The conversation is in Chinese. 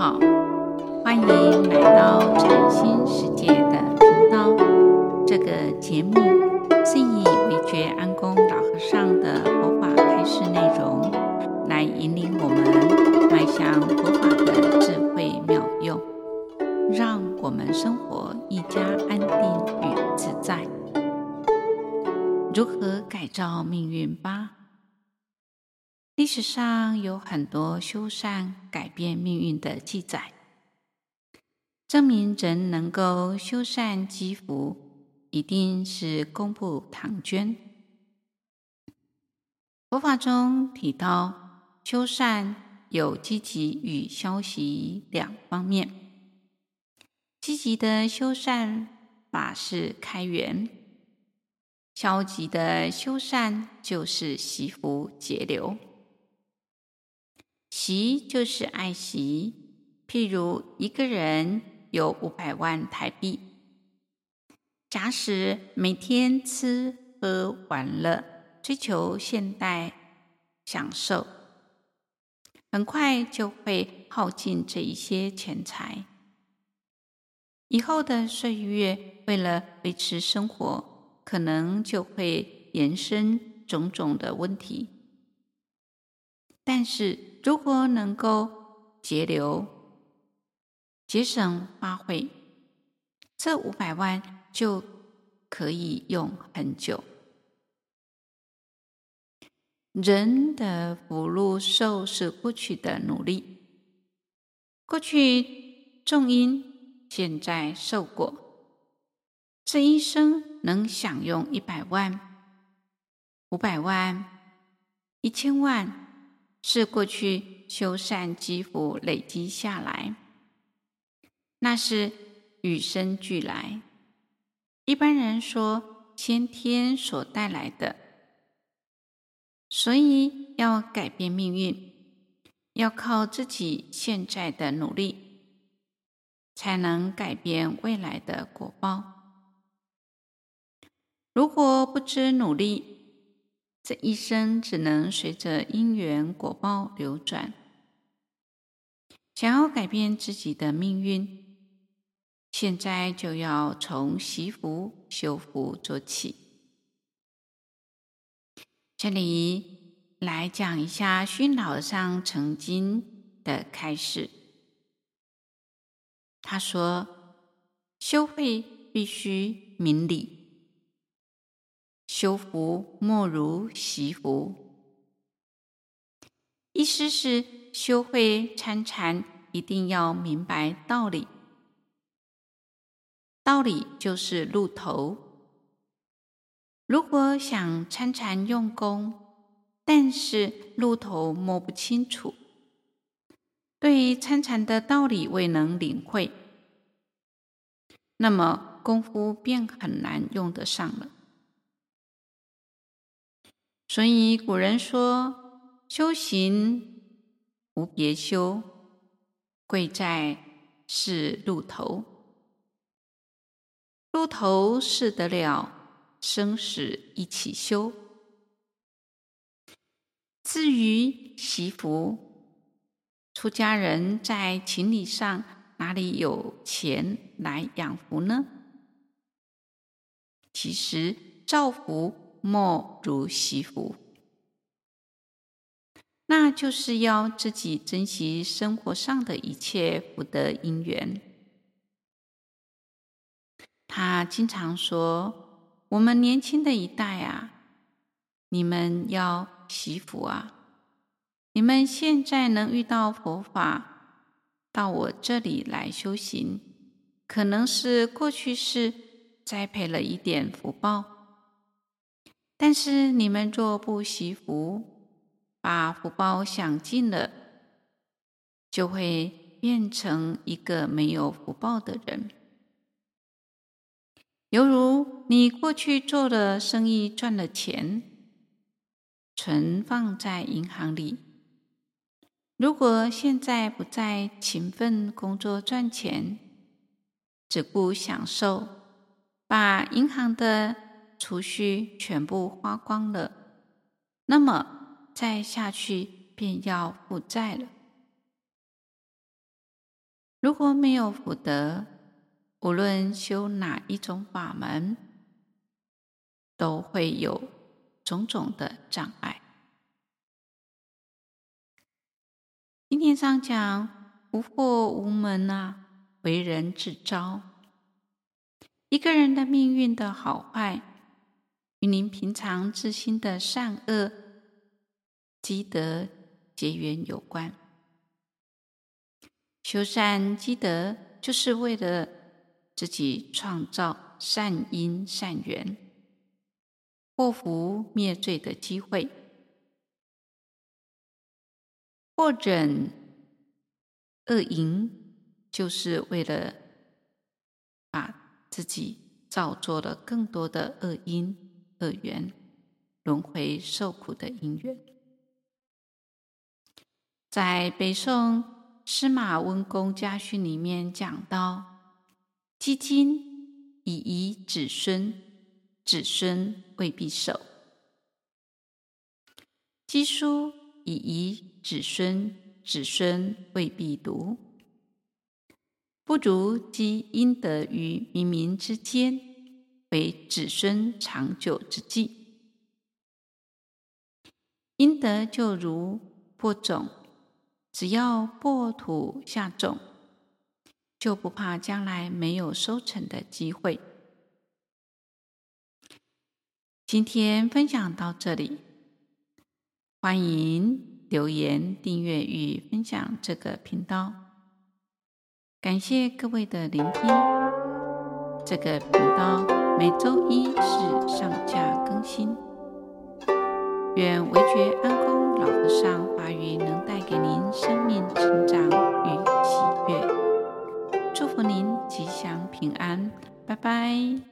好，欢迎来到禅心世界的频道。这个节目是以惟觉安公老和尚的佛法开示内容，来引领我们迈向佛法的智慧妙用，让我们生活愈加安定与自在。如何改造命？历史上有很多修善改变命运的记载，证明人能够修善积福，一定是功不唐捐。佛法中提到，修善有积极与消极两方面。积极的修善法是开源，消极的修善就是惜福节流。惜就是爱惜，譬如一个人有五百万台币，假使每天吃喝玩乐，追求现代享受，很快就会耗尽这一些钱财。以后的岁月，为了维持生活，可能就会延伸种种的问题。但是，如果能够节流、节省花费，这五百万就可以用很久。人的福禄寿是过去的努力，过去种因，现在受果。这一生能享用一百万、五百万、一千万。是过去修善积福累积下来，那是与生俱来。一般人说先天所带来的，所以要改变命运，要靠自己现在的努力，才能改变未来的果报。如果不知努力，这一生只能随着因缘果报流转。想要改变自己的命运，现在就要从习福修福做起。这里来讲一下熏老和尚曾经的开示。他说：“修慧必须明理。”修福莫如习福，意思是修慧参禅一定要明白道理，道理就是路头。如果想参禅用功，但是路头摸不清楚，对参禅的道理未能领会，那么功夫便很难用得上了。所以古人说：“修行无别修，贵在是路头。路头是得了，生死一起修。至于惜福，出家人在情理上哪里有钱来养福呢？其实造福。”莫如惜福，那就是要自己珍惜生活上的一切福德因缘。他经常说：“我们年轻的一代啊，你们要惜福啊！你们现在能遇到佛法，到我这里来修行，可能是过去世栽培了一点福报。”但是你们若不惜福，把福报享尽了，就会变成一个没有福报的人。犹如你过去做了生意赚了钱，存放在银行里，如果现在不再勤奋工作赚钱，只顾享受，把银行的储蓄全部花光了，那么再下去便要负债了。如果没有福德，无论修哪一种法门，都会有种种的障碍。今天上讲无祸无门啊，为人自招。一个人的命运的好坏，与您平常自心的善恶积德结缘有关。修善积德，就是为了自己创造善因善缘，祸福灭罪的机会；或忍恶因，就是为了把自己造作了更多的恶因恶缘，轮回受苦的因缘。在北宋。司马温公家训里面讲到：积金以遗子孙，子孙未必守；积书以遗子孙，子孙未必读。不足积阴德于冥冥之间，为子孙长久之计。阴德就如播种。只要播土下种，就不怕将来没有收成的机会。今天分享到这里，欢迎留言、订阅与分享这个频道。感谢各位的聆听。这个频道每周一是上架更新。愿维觉安公老和尚法语能带给您生命成长与喜悦，祝福您吉祥平安，拜拜。